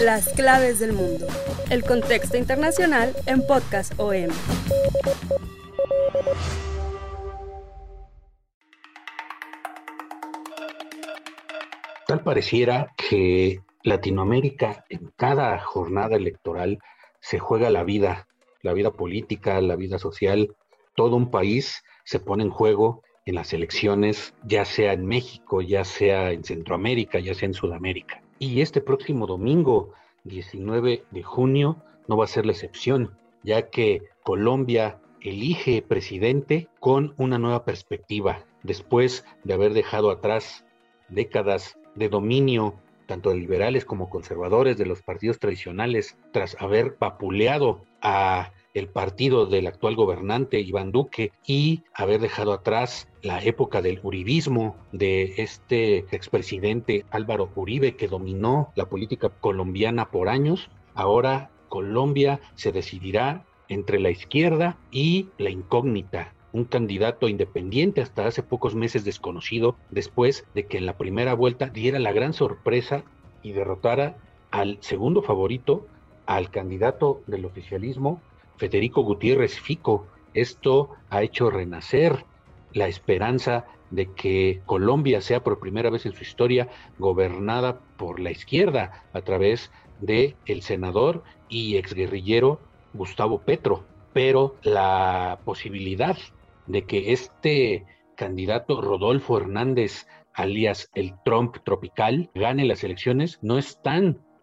Las claves del mundo. El contexto internacional en Podcast OM. Tal pareciera que Latinoamérica en cada jornada electoral se juega la vida, la vida política, la vida social. Todo un país se pone en juego en las elecciones, ya sea en México, ya sea en Centroamérica, ya sea en Sudamérica. Y este próximo domingo, 19 de junio, no va a ser la excepción, ya que Colombia elige presidente con una nueva perspectiva, después de haber dejado atrás décadas de dominio tanto de liberales como conservadores de los partidos tradicionales, tras haber vapuleado a el partido del actual gobernante Iván Duque y haber dejado atrás la época del uribismo de este expresidente Álvaro Uribe que dominó la política colombiana por años, ahora Colombia se decidirá entre la izquierda y la incógnita, un candidato independiente hasta hace pocos meses desconocido, después de que en la primera vuelta diera la gran sorpresa y derrotara al segundo favorito, al candidato del oficialismo, Federico Gutiérrez Fico. Esto ha hecho renacer la esperanza de que Colombia sea por primera vez en su historia gobernada por la izquierda a través de el senador y exguerrillero Gustavo Petro. Pero la posibilidad de que este candidato Rodolfo Hernández, alias el Trump tropical, gane las elecciones, no es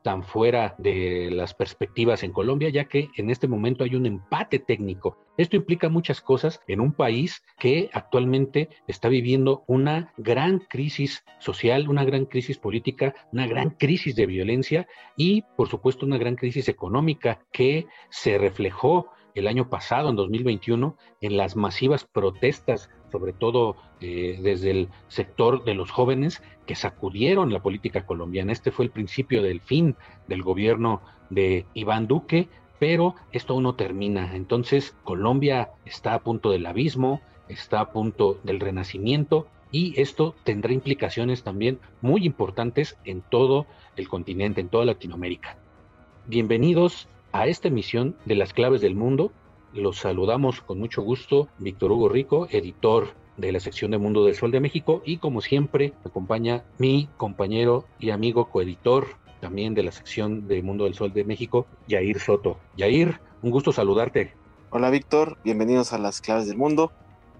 tan fuera de las perspectivas en Colombia, ya que en este momento hay un empate técnico. Esto implica muchas cosas en un país que actualmente está viviendo una gran crisis social, una gran crisis política, una gran crisis de violencia y, por supuesto, una gran crisis económica que se reflejó el año pasado, en 2021, en las masivas protestas, sobre todo eh, desde el sector de los jóvenes, que sacudieron la política colombiana. Este fue el principio del fin del gobierno de Iván Duque, pero esto aún no termina. Entonces, Colombia está a punto del abismo, está a punto del renacimiento y esto tendrá implicaciones también muy importantes en todo el continente, en toda Latinoamérica. Bienvenidos a esta emisión de Las Claves del Mundo. Los saludamos con mucho gusto, Víctor Hugo Rico, editor de la sección de Mundo del Sol de México y como siempre me acompaña mi compañero y amigo coeditor también de la sección de Mundo del Sol de México, Yair Soto. Yair, un gusto saludarte. Hola Víctor, bienvenidos a Las Claves del Mundo.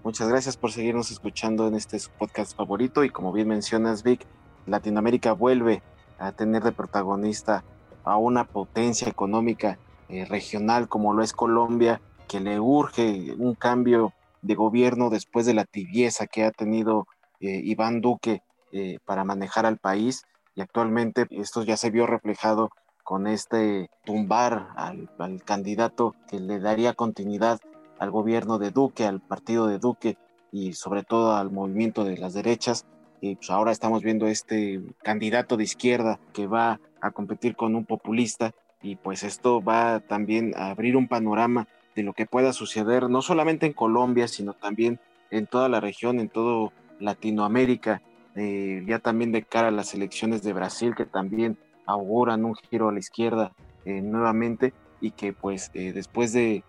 Muchas gracias por seguirnos escuchando en este podcast favorito y como bien mencionas Vic, Latinoamérica vuelve a tener de protagonista a una potencia económica eh, regional como lo es Colombia, que le urge un cambio de gobierno después de la tibieza que ha tenido eh, Iván Duque eh, para manejar al país y actualmente esto ya se vio reflejado con este tumbar al, candidato que le daría continuidad al gobierno de Duque, al partido de Duque y sobre todo al movimiento de las derechas. Y pues ahora estamos viendo este candidato de izquierda que va a competir con un populista y pues esto va también a abrir un panorama de lo que pueda suceder no solamente en Colombia, sino también en toda la región, en todo Latinoamérica, eh, ya también de cara a las elecciones de Brasil que también auguran un giro a la izquierda eh, nuevamente y que pues eh, después de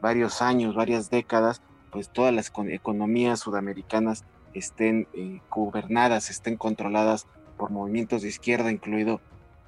varios años, varias décadas, pues todas las economías sudamericanas estén gobernadas, estén controladas por movimientos de izquierda, incluido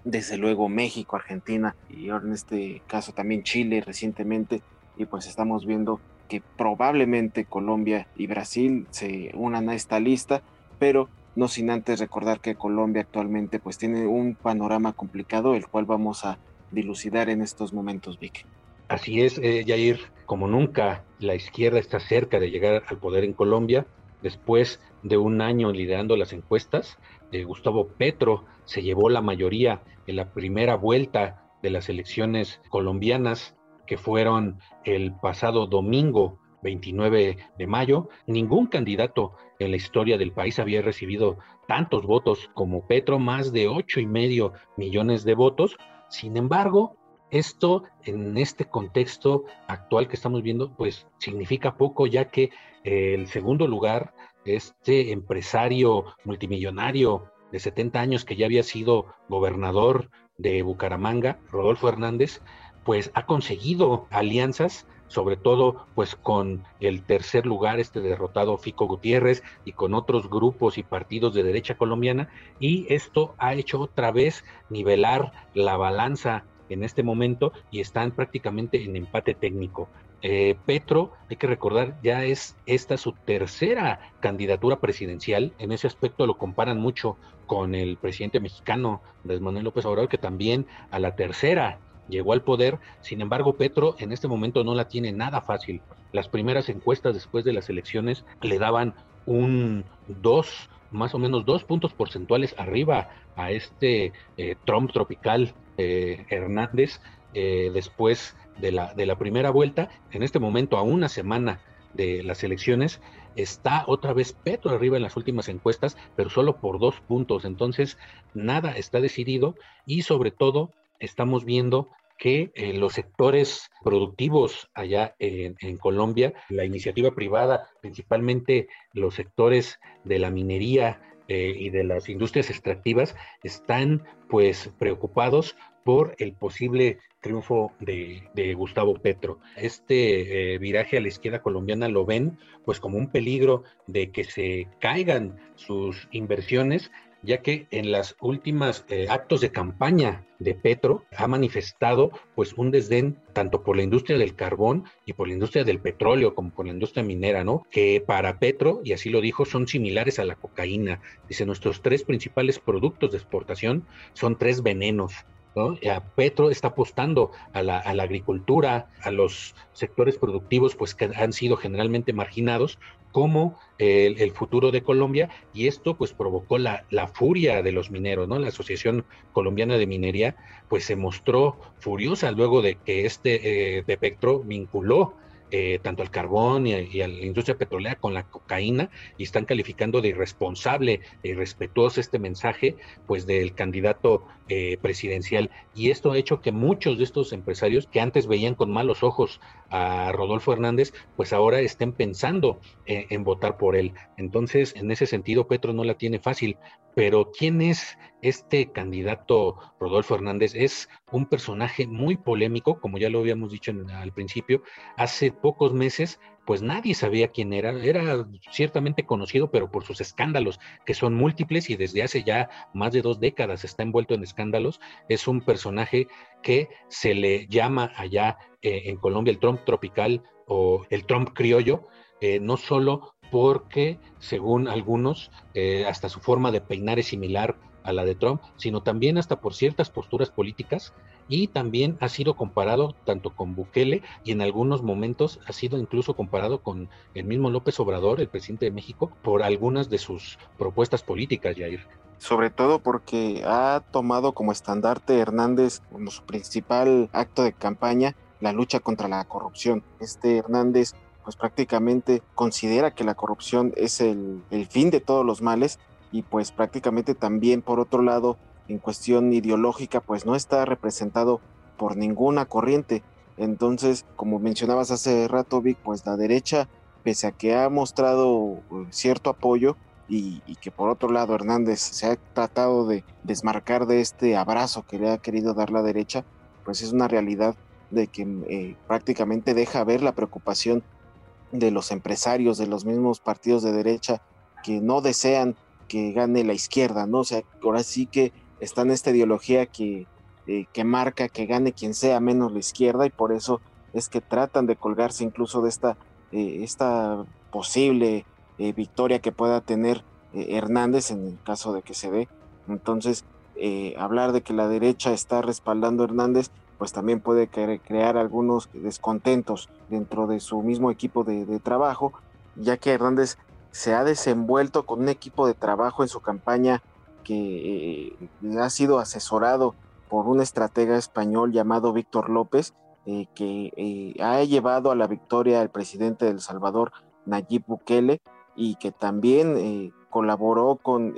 desde luego México, Argentina y ahora en este caso también Chile recientemente y pues estamos viendo que probablemente Colombia y Brasil se unan a esta lista, pero no sin antes recordar que Colombia actualmente pues tiene un panorama complicado, el cual vamos a dilucidar en estos momentos, Vic. Así es, eh, Jair, como nunca la izquierda está cerca de llegar al poder en Colombia, después de un año liderando las encuestas, eh, Gustavo Petro se llevó la mayoría en la primera vuelta de las elecciones colombianas que fueron el pasado domingo 29 de mayo. Ningún candidato en la historia del país había recibido tantos votos como Petro, más de ocho y medio millones de votos. Sin embargo, esto en este contexto actual que estamos viendo, pues significa poco, ya que el segundo lugar, este empresario multimillonario de 70 años que ya había sido gobernador de Bucaramanga, Rodolfo Hernández, pues ha conseguido alianzas sobre todo pues con el tercer lugar este derrotado Fico Gutiérrez y con otros grupos y partidos de derecha colombiana y esto ha hecho otra vez nivelar la balanza en este momento y están prácticamente en empate técnico. Eh, Petro, hay que recordar, ya es esta su tercera candidatura presidencial. En ese aspecto lo comparan mucho con el presidente mexicano, Andrés Manuel López Obrador, que también a la tercera llegó al poder. Sin embargo, Petro en este momento no la tiene nada fácil. Las primeras encuestas después de las elecciones le daban un 2, más o menos dos puntos porcentuales arriba a este eh, Trump tropical eh, Hernández eh, después de la, de la primera vuelta. En este momento, a una semana de las elecciones, está otra vez Petro arriba en las últimas encuestas, pero solo por dos puntos. Entonces, nada está decidido y sobre todo estamos viendo que eh, los sectores productivos allá en, Colombia, la iniciativa privada, principalmente los sectores de la minería eh, y de las industrias extractivas, están pues preocupados por el posible triunfo de, Gustavo Petro. Este eh, viraje a la izquierda colombiana lo ven pues como un peligro de que se caigan sus inversiones ya que en las últimas eh, actos de campaña de Petro ha manifestado pues un desdén tanto por la industria del carbón y por la industria del petróleo como por la industria minera, ¿no? Que para Petro, y así lo dijo, son similares a la cocaína. Dice, nuestros tres principales productos de exportación son tres venenos. Petro está apostando a la, a la, agricultura, a los sectores productivos, pues que han sido generalmente marginados, como el, futuro de Colombia y esto pues provocó la, furia de los mineros, ¿no? La Asociación Colombiana de Minería pues se mostró furiosa luego de que este eh, de Petro vinculó eh, tanto al carbón y a, la industria petrolera con la cocaína y están calificando de irresponsable y respetuoso este mensaje pues del candidato eh, presidencial. Y esto ha hecho que muchos de estos empresarios que antes veían con malos ojos a Rodolfo Hernández pues ahora estén pensando eh, en votar por él entonces en ese sentido Petro no la tiene fácil pero ¿quién es este candidato Rodolfo Hernández? Es un personaje muy polémico, como ya lo habíamos dicho al principio. Hace pocos meses, pues nadie sabía quién era. Era ciertamente conocido, pero por sus escándalos, que son múltiples y desde hace ya más de dos décadas está envuelto en escándalos. Es un personaje que se le llama allá eh, en Colombia el Trump tropical o el Trump criollo, eh, no solo porque, según algunos, eh, hasta su forma de peinar es similar a la de Trump, sino también hasta por ciertas posturas políticas y también ha sido comparado tanto con Bukele y en algunos momentos ha sido incluso comparado con el mismo López Obrador, el presidente de México, por algunas de sus propuestas políticas, Jair. Sobre todo porque ha tomado como estandarte Hernández como su principal acto de campaña la lucha contra la corrupción. Este Hernández pues prácticamente considera que la corrupción es el, fin de todos los males y pues prácticamente también por otro lado en cuestión ideológica pues no está representado por ninguna corriente. Entonces, como mencionabas hace rato, Vic, pues la derecha, pese a que ha mostrado eh, cierto apoyo y, que por otro lado Hernández se ha tratado de desmarcar de este abrazo que le ha querido dar la derecha, pues es una realidad de que eh, prácticamente deja ver la preocupación de los empresarios, de los mismos partidos de derecha que no desean que gane la izquierda, ¿no? O sea, ahora sí que está en esta ideología que, eh, que marca que gane quien sea menos la izquierda y por eso es que tratan de colgarse incluso de esta, eh, esta posible victoria que pueda tener Hernández en el caso de que se dé. Entonces, hablar de que la derecha está respaldando Hernández pues también puede crear algunos descontentos dentro de su mismo equipo de, trabajo, ya que Hernández se ha desenvuelto con un equipo de trabajo en su campaña que eh, ha sido asesorado por un estratega español llamado Víctor López, eh, que eh, ha llevado a la victoria al presidente de El Salvador, Nayib Bukele, y que también colaboró con,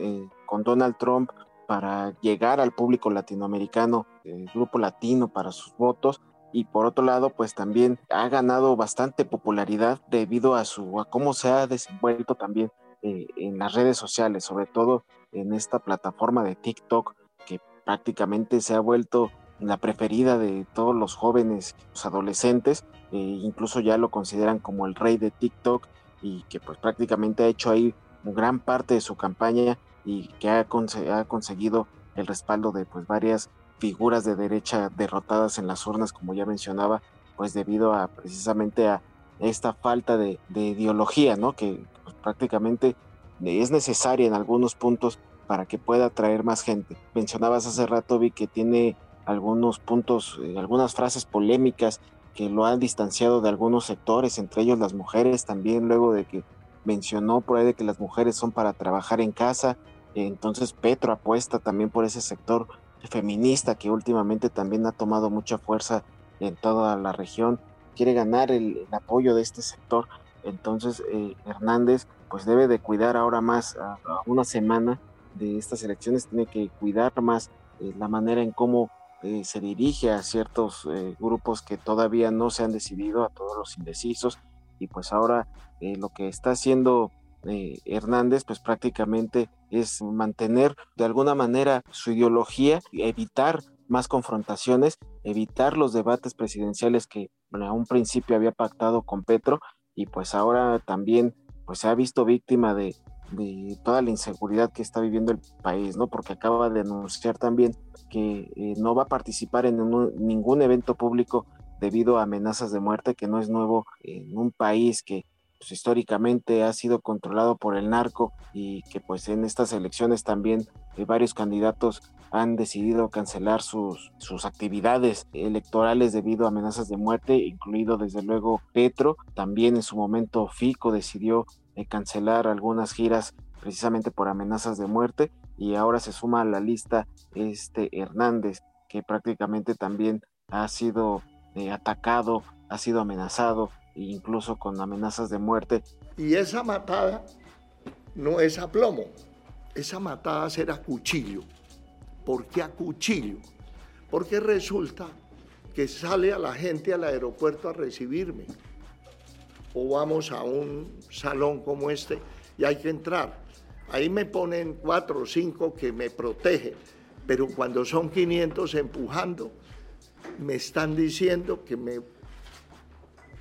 con Donald Trump para llegar al público latinoamericano, el grupo latino para sus votos, y por otro lado pues también ha ganado bastante popularidad debido a su a cómo se ha desenvuelto también eh, en las redes sociales sobre todo en esta plataforma de TikTok que prácticamente se ha vuelto la preferida de todos los jóvenes los adolescentes eh, incluso ya lo consideran como el rey de TikTok y que pues prácticamente ha hecho ahí gran parte de su campaña y que ha, ha conseguido el respaldo de pues varias figuras de derecha derrotadas en las urnas, como ya mencionaba, pues debido a precisamente a esta falta de, ideología, ¿no? Que pues, prácticamente es necesaria en algunos puntos para que pueda atraer más gente. Mencionabas hace rato, Vi, que tiene algunos puntos, eh, algunas frases polémicas que lo han distanciado de algunos sectores, entre ellos las mujeres también, luego de que mencionó por ahí que las mujeres son para trabajar en casa. Entonces Petro apuesta también por ese sector feminista que últimamente también ha tomado mucha fuerza en toda la región, quiere ganar el, apoyo de este sector. Entonces eh, Hernández pues debe de cuidar ahora más a, una semana de estas elecciones, tiene que cuidar más eh, la manera en cómo eh, se dirige a ciertos grupos que todavía no se han decidido, a todos los indecisos, y pues ahora lo que está haciendo Hernández, pues prácticamente es mantener de alguna manera su ideología, evitar más confrontaciones, evitar los debates presidenciales que a un principio había pactado con Petro y pues ahora también pues se ha visto víctima de, toda la inseguridad que está viviendo el país, ¿no? Porque acaba de anunciar también que eh, no va a participar en ningún evento público debido a amenazas de muerte, que no es nuevo en un país que pues, históricamente ha sido controlado por el narco y que pues en estas elecciones también eh, varios candidatos han decidido cancelar sus, sus actividades electorales debido a amenazas de muerte, incluido desde luego Petro. También en su momento Fico decidió eh, cancelar algunas giras precisamente por amenazas de muerte y ahora se suma a la lista este Hernández que prácticamente también ha sido eh, atacado, ha sido amenazado incluso con amenazas de muerte. Y esa matada no es a plomo, esa matada será cuchillo. ¿Por qué a cuchillo? Porque resulta que sale a la gente al aeropuerto a recibirme. O vamos a un salón como este y hay que entrar. Ahí me ponen cuatro o cinco que me protegen, pero cuando son 500 empujando, me están diciendo que me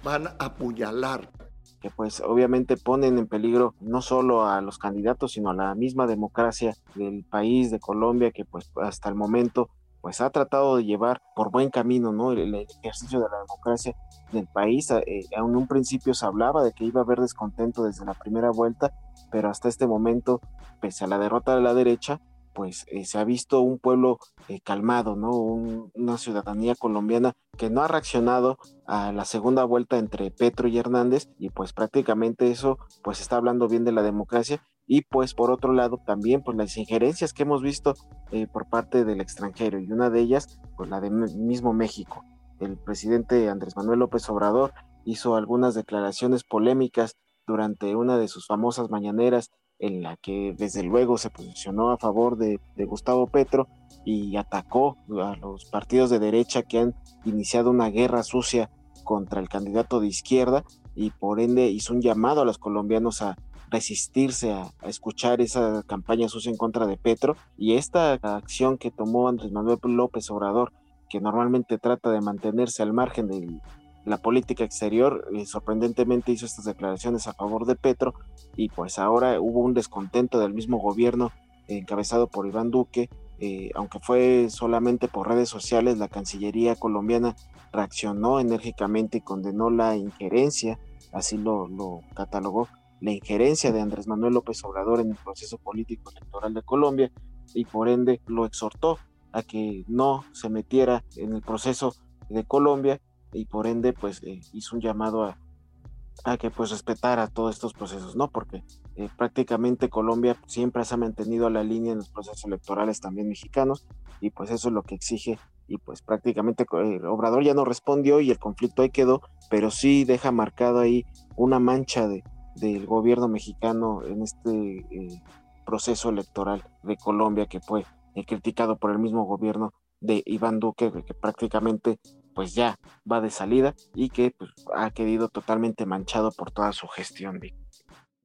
van a apuñalar. Que pues obviamente ponen en peligro no solo a los candidatos, sino a la misma democracia del país de Colombia, que pues hasta el momento pues ha tratado de llevar por buen camino ¿no? el, ejercicio de la democracia del país. Eh, en un principio se hablaba de que iba a haber descontento desde la primera vuelta, pero hasta este momento, pese a la derrota de la derecha, pues eh, se ha visto un pueblo eh, calmado, ¿no? una ciudadanía colombiana que no ha reaccionado a la segunda vuelta entre Petro y Hernández y pues prácticamente eso pues está hablando bien de la democracia y pues por otro lado también pues las injerencias que hemos visto eh, por parte del extranjero y una de ellas pues la de mismo México. El presidente Andrés Manuel López Obrador hizo algunas declaraciones polémicas durante una de sus famosas mañaneras en la que desde luego se posicionó a favor de, Gustavo Petro y atacó a los partidos de derecha que han iniciado una guerra sucia contra el candidato de izquierda y por ende hizo un llamado a los colombianos a resistirse a, escuchar esa campaña sucia en contra de Petro y esta acción que tomó Andrés Manuel López Obrador que normalmente trata de mantenerse al margen del, la política exterior, eh, sorprendentemente hizo estas declaraciones a favor de Petro y pues ahora hubo un descontento del mismo gobierno encabezado por Iván Duque, eh, aunque fue solamente por redes sociales, la Cancillería colombiana reaccionó enérgicamente y condenó la injerencia, así lo, lo catalogó, la injerencia de Andrés Manuel López Obrador en el proceso político electoral de Colombia y por ende lo exhortó a que no se metiera en el proceso de Colombia y por ende pues eh, hizo un llamado a, a, que pues respetara todos estos procesos, ¿no? Porque eh, prácticamente Colombia siempre se ha mantenido a la línea en los procesos electorales también mexicanos y pues eso es lo que exige y pues prácticamente el Obrador ya no respondió y el conflicto ahí quedó, pero sí deja marcado ahí una mancha de, del gobierno mexicano en este eh, proceso electoral de Colombia que fue eh, criticado por el mismo gobierno de Iván Duque, que prácticamente pues ya va de salida y que pues, ha quedado totalmente manchado por toda su gestión.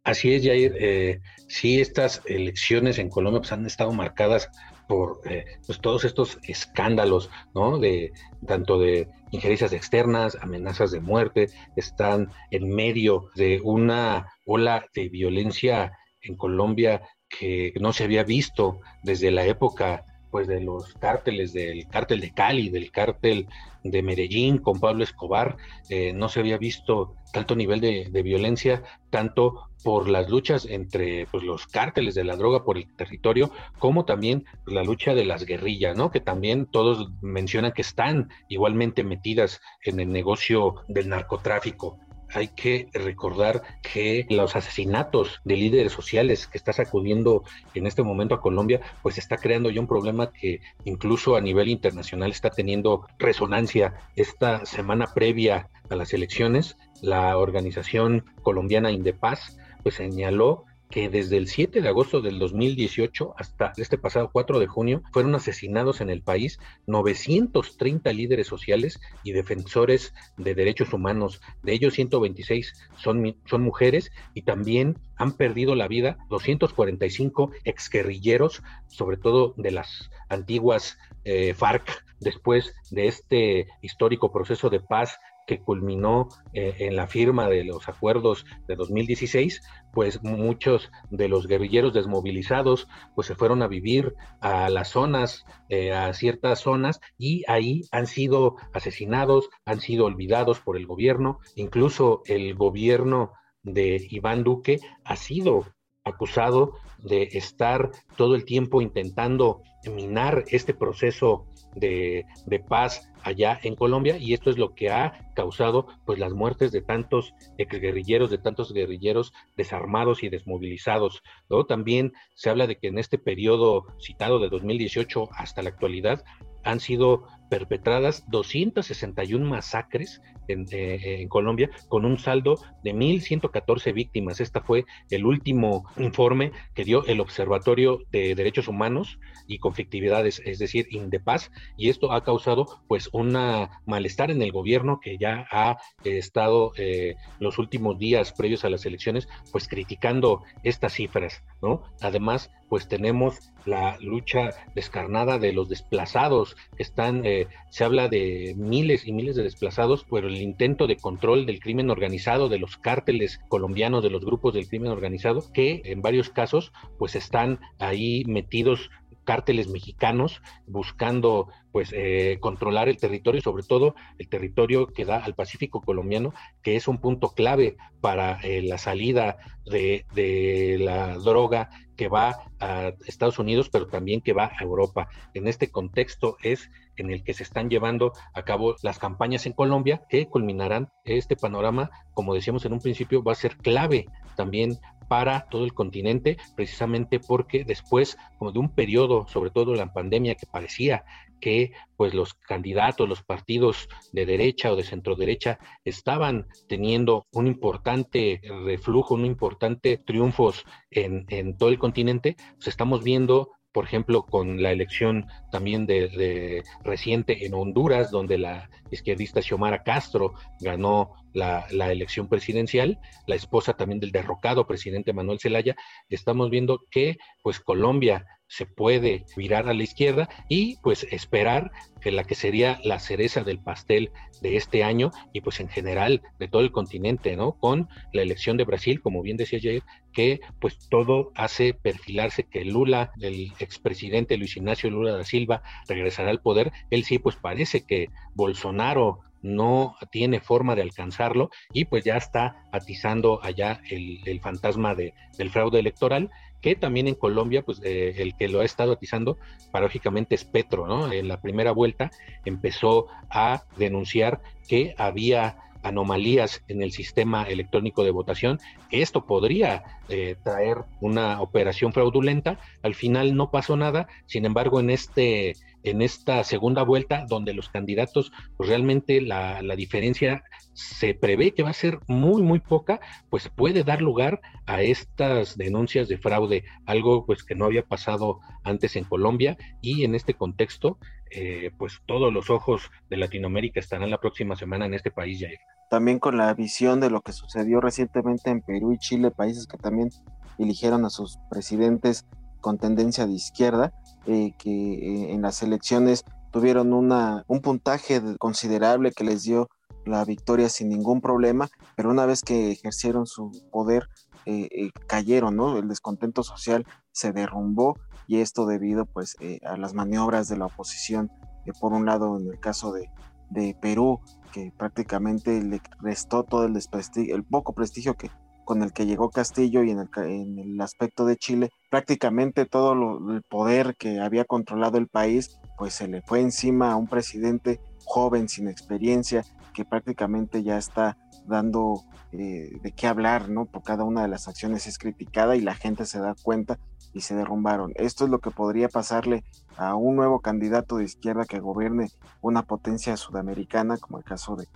Así es, Jair. Eh, sí, estas elecciones en Colombia pues, han estado marcadas por eh, pues, todos estos escándalos, ¿no? De tanto de injerencias externas, amenazas de muerte, están en medio de una ola de violencia en Colombia que no se había visto desde la época pues de los cárteles del cártel de Cali, del cártel de Medellín con Pablo Escobar, eh, no se había visto tanto nivel de, violencia, tanto por las luchas entre pues, los cárteles de la droga por el territorio, como también la lucha de las guerrillas, ¿no? Que también todos mencionan que están igualmente metidas en el negocio del narcotráfico hay que recordar que los asesinatos de líderes sociales que está sacudiendo en este momento a Colombia, pues está creando ya un problema que incluso a nivel internacional está teniendo resonancia. Esta semana previa a las elecciones, la organización colombiana Indepaz pues señaló que desde el 7 de agosto del 2018 hasta este pasado 4 de junio fueron asesinados en el país 930 líderes sociales y defensores de derechos humanos. De ellos 126 son, son mujeres y también han perdido la vida 245 exguerrilleros, sobre todo de las antiguas eh, FARC, después de este histórico proceso de paz que culminó eh, en la firma de los acuerdos de 2016, pues muchos de los guerrilleros desmovilizados pues se fueron a vivir a las zonas, eh, a ciertas zonas y ahí han sido asesinados, han sido olvidados por el gobierno, incluso el gobierno de Iván Duque ha sido acusado de estar todo el tiempo intentando minar este proceso de, paz allá en Colombia y esto es lo que ha causado pues las muertes de tantos guerrilleros, de tantos guerrilleros desarmados y desmovilizados. ¿no? También se habla de que en este periodo citado de 2018 hasta la actualidad han sido perpetradas 261 masacres eh, en, Colombia con un saldo de 1.114 víctimas. Este fue el último informe que dio el Observatorio de Derechos Humanos y Conflictividades, es decir, Indepaz, y esto ha causado pues un malestar en el gobierno que ya ha estado eh, los últimos días previos a las elecciones pues criticando estas cifras, ¿no? Además, pues tenemos la lucha descarnada de los desplazados que están, eh, se habla de miles y miles de desplazados, pero el intento de control del crimen organizado, de los cárteles colombianos, de los grupos del crimen organizado, que en varios casos pues están ahí metidos cárteles mexicanos buscando pues eh, controlar el territorio, sobre todo el territorio que da al Pacífico colombiano, que es un punto clave para eh, la salida de, de, la droga que va a Estados Unidos, pero también que va a Europa. En este contexto es en el que se están llevando a cabo las campañas en Colombia, que culminarán este panorama, como decíamos en un principio, va a ser clave también para todo el continente, precisamente porque después, como de un periodo, sobre todo la pandemia, que parecía que pues los candidatos, los partidos de derecha o de centro derecha estaban teniendo un importante reflujo, un importante triunfos en, en todo el continente, pues estamos viendo por ejemplo, con la elección también de, reciente en Honduras, donde la izquierdista Xiomara Castro ganó la, la, elección presidencial, la esposa también del derrocado presidente Manuel Zelaya, estamos viendo que pues Colombia se puede virar a la izquierda y pues esperar que la que sería la cereza del pastel de este año y pues en general de todo el continente, ¿no? Con la elección de Brasil, como bien decía ayer, que pues todo hace perfilarse que Lula, el expresidente Luis Ignacio Lula da Silva, regresará al poder. Él sí, pues parece que Bolsonaro no tiene forma de alcanzarlo y pues ya está atizando allá el, fantasma de, del fraude electoral que también en Colombia, pues eh, el que lo ha estado atizando, paradójicamente es Petro, ¿no? En la primera vuelta empezó a denunciar que había anomalías en el sistema electrónico de votación, esto podría eh, traer una operación fraudulenta. Al final no pasó nada, sin embargo, en este en esta segunda vuelta, donde los candidatos, pues realmente la, diferencia se prevé que va a ser muy, muy poca, pues puede dar lugar a estas denuncias de fraude, algo pues que no había pasado antes en Colombia. Y en este contexto, eh, pues todos los ojos de Latinoamérica estarán la próxima semana en este país, ya también con la visión de lo que sucedió recientemente en Perú y Chile, países que también eligieron a sus presidentes con tendencia de izquierda, eh, que eh, en las elecciones tuvieron una, un puntaje considerable que les dio la victoria sin ningún problema, pero una vez que ejercieron su poder, eh, cayeron, ¿no? El descontento social se derrumbó y esto debido pues a las maniobras de la oposición, por un lado en el caso de, de Perú, que prácticamente le restó todo el el poco prestigio que con el que llegó Castillo y en el, en el aspecto de Chile, prácticamente todo el poder que había controlado el país, pues se le fue encima a un presidente joven, sin experiencia, que prácticamente ya está dando eh, de qué hablar, ¿no? Por cada una de las acciones es criticada y la gente se da cuenta y se derrumbaron. Esto es lo que podría pasarle a un nuevo candidato de izquierda que gobierne una potencia sudamericana, como el caso de,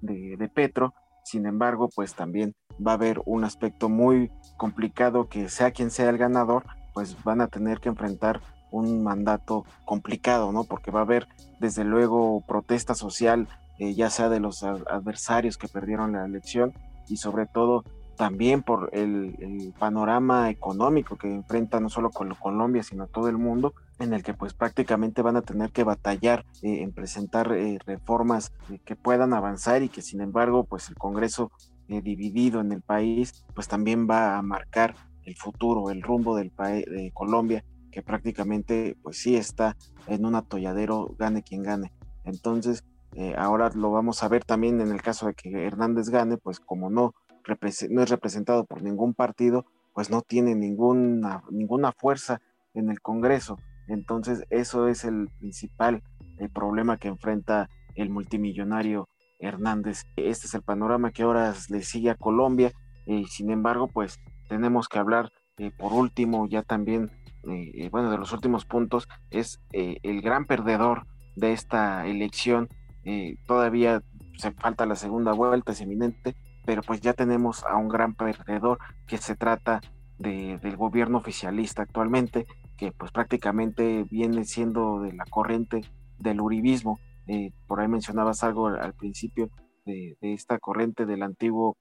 de, Petro. Sin embargo, pues también va a haber un aspecto muy complicado que sea quien sea el ganador, pues van a tener que enfrentar un mandato complicado, ¿no? Porque va a haber desde luego protesta social, eh, ya sea de los adversarios que perdieron la elección y sobre todo también por el, panorama económico que enfrenta no solo con Colombia, sino todo el mundo, en el que pues prácticamente van a tener que batallar eh, en presentar eh, reformas eh, que puedan avanzar y que sin embargo pues el Congreso dividido en el país pues también va a marcar el futuro, el rumbo del país de Colombia, que prácticamente pues sí está en un atolladero, gane quien gane. Entonces, ahora lo vamos a ver también en el caso de que Hernández gane, pues como no no es representado por ningún partido, pues no tiene ninguna, ninguna fuerza en el Congreso. Entonces eso es el principal el problema que enfrenta el multimillonario Hernández. Este es el panorama que ahora le sigue a Colombia. y sin embargo, pues tenemos que hablar eh, por último ya también, eh, eh, bueno, de los últimos puntos, es el gran perdedor de esta elección. todavía se falta la segunda vuelta, es eminente, pero pues ya tenemos a un gran perdedor que se trata de, del gobierno oficialista actualmente, que pues prácticamente viene siendo de la corriente del uribismo. Eh, por ahí mencionabas algo al, principio de, esta corriente del antiguo,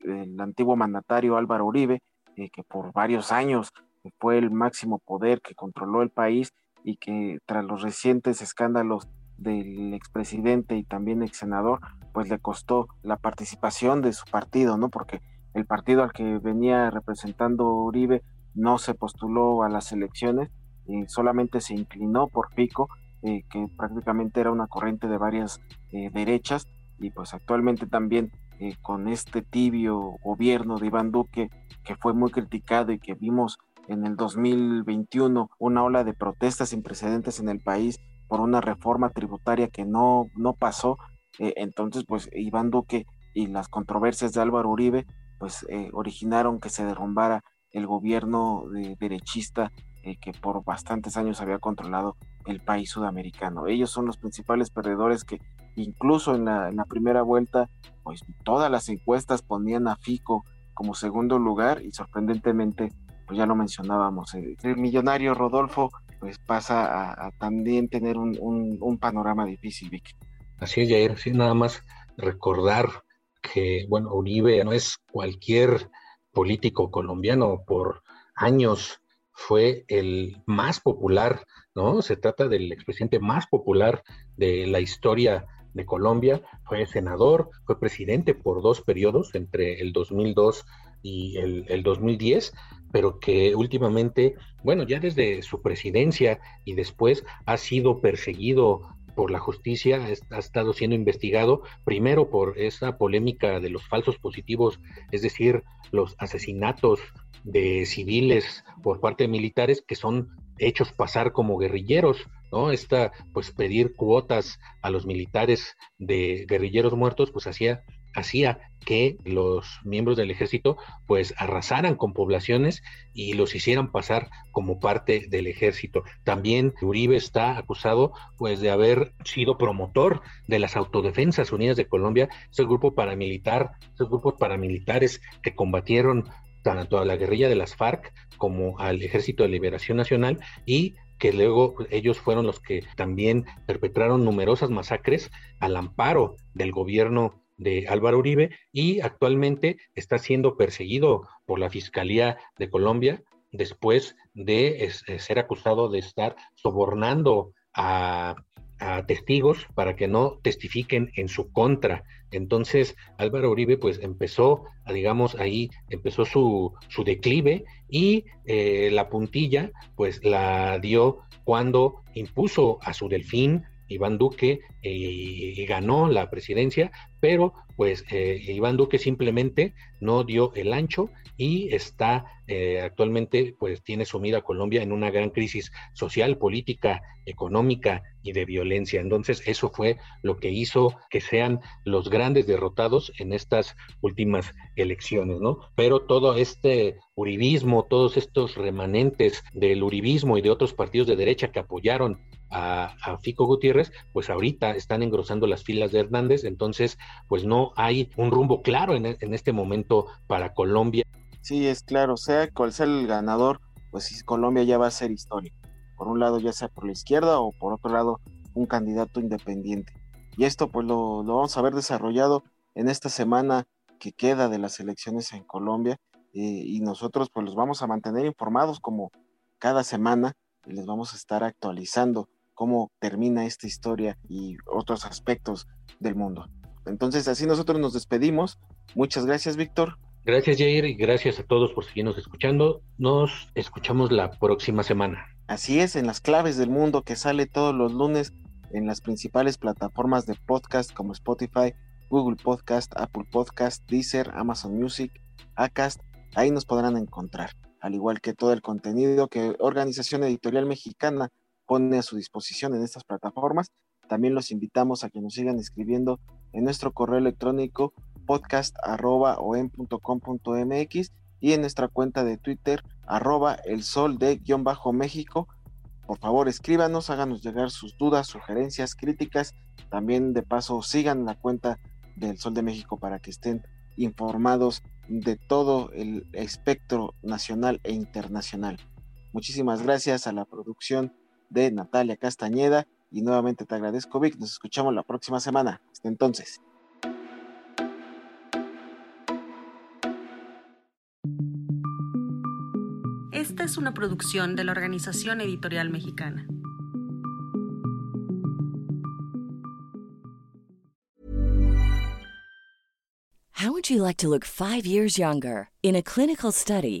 el antiguo mandatario Álvaro Uribe, eh, que por varios años fue el máximo poder que controló el país y que tras los recientes escándalos del expresidente y también ex senador, pues le costó la participación de su partido, ¿no? Porque el partido al que venía representando Uribe no se postuló a las elecciones, y solamente se inclinó por Pico, eh, que prácticamente era una corriente de varias eh, derechas, y pues actualmente también eh, con este tibio gobierno de Iván Duque, que fue muy criticado y que vimos en el 2021 una ola de protestas sin precedentes en el país por una reforma tributaria que no, no pasó. Entonces, pues Iván Duque y las controversias de Álvaro Uribe, pues originaron que se derrumbara el gobierno de, derechista que por bastantes años había controlado el país sudamericano. Ellos son los principales perdedores que incluso en la, primera vuelta, pues todas las encuestas ponían a Fico como segundo lugar y sorprendentemente, pues ya lo mencionábamos, el millonario Rodolfo pues pasa a, también tener un, panorama difícil, Vic. Así es, Jair, sí, nada más recordar que, bueno, Uribe no es cualquier político colombiano, por años fue el más popular, ¿no? Se trata del expresidente más popular de la historia de Colombia, fue senador, fue presidente por dos periodos, entre el 2002 y el, el 2010, pero que últimamente, bueno, ya desde su presidencia y después ha sido perseguido por la justicia, ha estado siendo investigado primero por esa polémica de los falsos positivos, es decir, los asesinatos de civiles por parte de militares que son hechos pasar como guerrilleros, ¿no? Esta, pues pedir cuotas a los militares de guerrilleros muertos, pues hacía hacía que los miembros del ejército pues arrasaran con poblaciones y los hicieran pasar como parte del ejército. También Uribe está acusado pues de haber sido promotor de las Autodefensas Unidas de Colombia, ese grupo paramilitar, esos grupos paramilitares que combatieron tanto a la guerrilla de las FARC como al Ejército de Liberación Nacional y que luego ellos fueron los que también perpetraron numerosas masacres al amparo del gobierno de Álvaro Uribe y actualmente está siendo perseguido por la Fiscalía de Colombia después de ser acusado de estar sobornando a, testigos para que no testifiquen en su contra. Entonces Álvaro Uribe pues empezó, digamos, ahí empezó su, su declive y eh, la puntilla pues la dio cuando impuso a su delfín Iván Duque y eh, ganó la presidencia, pero pues eh, Iván Duque simplemente no dio el ancho y está eh, actualmente pues tiene sumida a Colombia en una gran crisis social, política, económica y de violencia. Entonces eso fue lo que hizo que sean los grandes derrotados en estas últimas elecciones, ¿no? Pero todo este uribismo, todos estos remanentes del uribismo y de otros partidos de derecha que apoyaron a, Fico Gutiérrez, pues ahorita están engrosando las filas de Hernández, entonces pues no hay un rumbo claro en, este momento para Colombia. Sí, es claro, sea cual sea el ganador, pues Colombia ya va a ser historia. Por un lado ya sea por la izquierda o por otro lado un candidato independiente. Y esto pues lo, lo vamos a ver desarrollado en esta semana que queda de las elecciones en Colombia eh, y nosotros pues los vamos a mantener informados como cada semana y les vamos a estar actualizando cómo termina esta historia y otros aspectos del mundo. Entonces, así nosotros nos despedimos. Muchas gracias, Víctor. Gracias, Jair, y gracias a todos por seguirnos escuchando. Nos escuchamos la próxima semana. Así es, en las claves del mundo que sale todos los lunes en las principales plataformas de podcast como Spotify, Google Podcast, Apple Podcast, Deezer, Amazon Music, Acast. Ahí nos podrán encontrar, al igual que todo el contenido que Organización Editorial Mexicana pone a su disposición en estas plataformas. También los invitamos a que nos sigan escribiendo en nuestro correo electrónico podcast.com.mx y en nuestra cuenta de Twitter arroba el sol de guion bajo México. Por favor, escríbanos, háganos llegar sus dudas, sugerencias, críticas. También de paso sigan la cuenta del Sol de México para que estén informados de todo el espectro nacional e internacional. Muchísimas gracias a la producción de Natalia Castañeda. Y nuevamente te agradezco, Vic. Nos escuchamos la próxima semana. Hasta entonces. Esta es una producción de la Organización Editorial Mexicana. How would you like to look five years younger? In a clinical study,